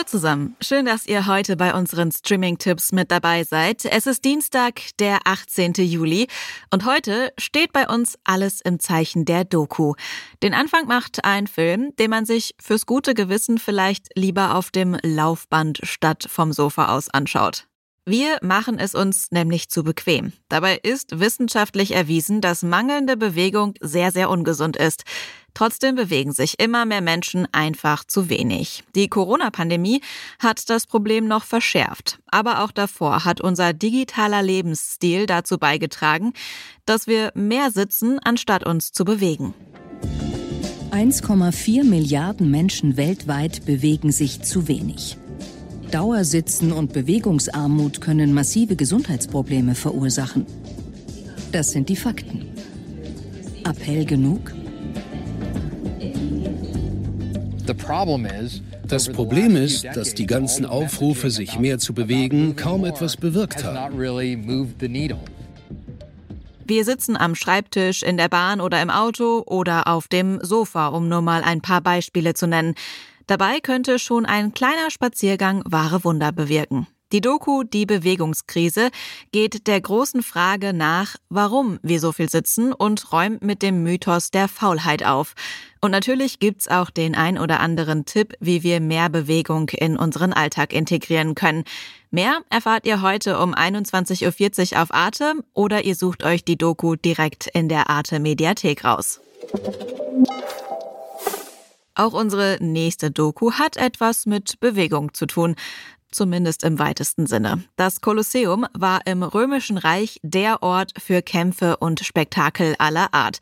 Hallo zusammen. Schön, dass ihr heute bei unseren Streaming-Tipps mit dabei seid. Es ist Dienstag, der 18. Juli und heute steht bei uns alles im Zeichen der Doku. Den Anfang macht ein Film, den man sich fürs gute Gewissen vielleicht lieber auf dem Laufband statt vom Sofa aus anschaut. Wir machen es uns nämlich zu bequem. Dabei ist wissenschaftlich erwiesen, dass mangelnde Bewegung sehr, sehr ungesund ist. Trotzdem bewegen sich immer mehr Menschen einfach zu wenig. Die Corona-Pandemie hat das Problem noch verschärft. Aber auch davor hat unser digitaler Lebensstil dazu beigetragen, dass wir mehr sitzen, anstatt uns zu bewegen. 1,4 Milliarden Menschen weltweit bewegen sich zu wenig. Dauersitzen und Bewegungsarmut können massive Gesundheitsprobleme verursachen. Das sind die Fakten. Appell genug? Das Problem ist, dass die ganzen Aufrufe, sich mehr zu bewegen, kaum etwas bewirkt haben. Wir sitzen am Schreibtisch, in der Bahn oder im Auto oder auf dem Sofa, um nur mal ein paar Beispiele zu nennen. Dabei könnte schon ein kleiner Spaziergang wahre Wunder bewirken. Die Doku Die Bewegungskrise geht der großen Frage nach, warum wir so viel sitzen und räumt mit dem Mythos der Faulheit auf. Und natürlich gibt's auch den ein oder anderen Tipp, wie wir mehr Bewegung in unseren Alltag integrieren können. Mehr erfahrt ihr heute um 21.40 Uhr auf Arte oder ihr sucht euch die Doku direkt in der Arte Mediathek raus. Auch unsere nächste Doku hat etwas mit Bewegung zu tun. Zumindest im weitesten Sinne. Das Kolosseum war im Römischen Reich der Ort für Kämpfe und Spektakel aller Art.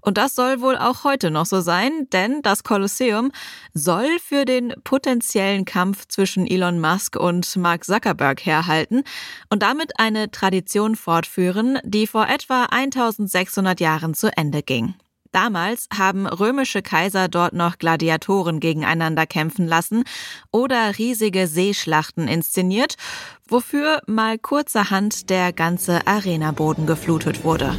Und das soll wohl auch heute noch so sein, denn das Kolosseum soll für den potenziellen Kampf zwischen Elon Musk und Mark Zuckerberg herhalten und damit eine Tradition fortführen, die vor etwa 1600 Jahren zu Ende ging. Damals haben römische Kaiser dort noch Gladiatoren gegeneinander kämpfen lassen oder riesige Seeschlachten inszeniert, wofür mal kurzerhand der ganze Arenaboden geflutet wurde.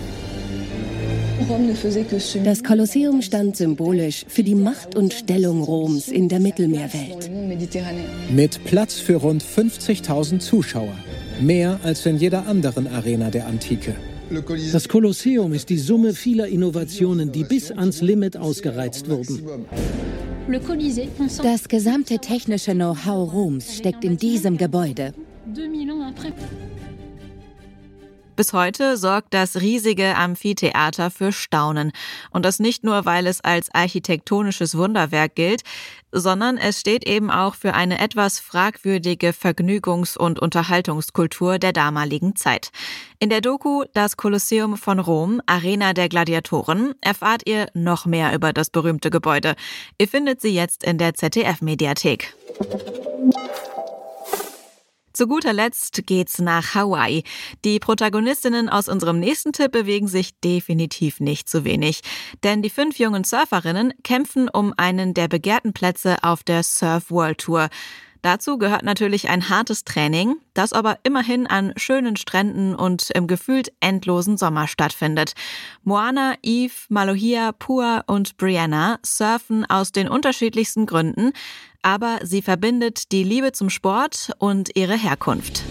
Das Kolosseum stand symbolisch für die Macht und Stellung Roms in der Mittelmeerwelt. Mit Platz für rund 50.000 Zuschauer, mehr als in jeder anderen Arena der Antike. Das Kolosseum ist die Summe vieler Innovationen, die bis ans Limit ausgereizt wurden. Das gesamte technische Know-how Roms steckt in diesem Gebäude. Bis heute sorgt das riesige Amphitheater für Staunen. Und das nicht nur, weil es als architektonisches Wunderwerk gilt, sondern es steht eben auch für eine etwas fragwürdige Vergnügungs- und Unterhaltungskultur der damaligen Zeit. In der Doku Das Kolosseum von Rom, Arena der Gladiatoren, erfahrt ihr noch mehr über das berühmte Gebäude. Ihr findet sie jetzt in der ZDF-Mediathek. Zu guter Letzt geht's nach Hawaii. Die Protagonistinnen aus unserem nächsten Tipp bewegen sich definitiv nicht zu wenig. Denn die fünf jungen Surferinnen kämpfen um einen der begehrten Plätze auf der Surf World Tour. Dazu gehört natürlich ein hartes Training, das aber immerhin an schönen Stränden und im gefühlt endlosen Sommer stattfindet. Moana, Eve, Malohia, Pua und Brianna surfen aus den unterschiedlichsten Gründen, aber sie verbindet die Liebe zum Sport und ihre Herkunft.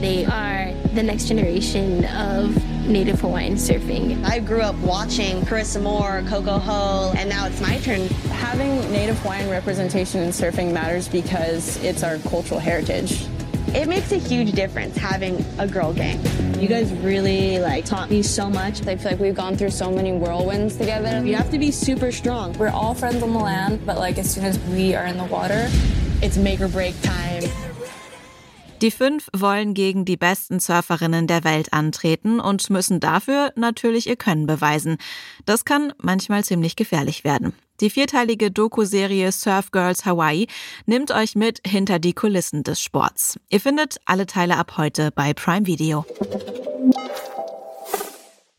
They are the next generation of native Hawaiian surfing. I grew up watching Carissa Moore, Coco Ho, and now it's my turn. Having native Hawaiian representation in surfing matters because it's our cultural heritage. It makes a huge difference having a girl gang. You guys really like taught me so much. I feel like we've gone through so many whirlwinds together. You have to be super strong. We're all friends on the land, but like as soon as we are in the water, it's make or break time. Die fünf wollen gegen die besten Surferinnen der Welt antreten und müssen dafür natürlich ihr Können beweisen. Das kann manchmal ziemlich gefährlich werden. Die vierteilige Doku-Serie Surf Girls Hawaii nimmt euch mit hinter die Kulissen des Sports. Ihr findet alle Teile ab heute bei Prime Video.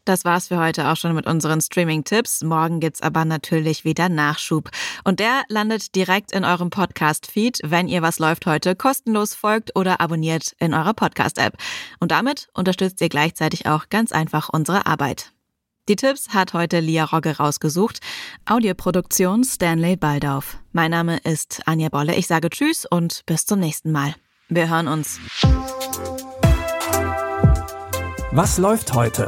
Das war's für heute auch schon mit unseren Streaming-Tipps. Morgen gibt's aber natürlich wieder Nachschub. Und der landet direkt in eurem Podcast-Feed, wenn ihr was läuft heute kostenlos folgt oder abonniert in eurer Podcast-App. Und damit unterstützt ihr gleichzeitig auch ganz einfach unsere Arbeit. Die Tipps hat heute Lia Rogge rausgesucht. Audioproduktion Stanley Baldauf. Mein Name ist Anja Bolle. Ich sage Tschüss und bis zum nächsten Mal. Wir hören uns. Was läuft heute?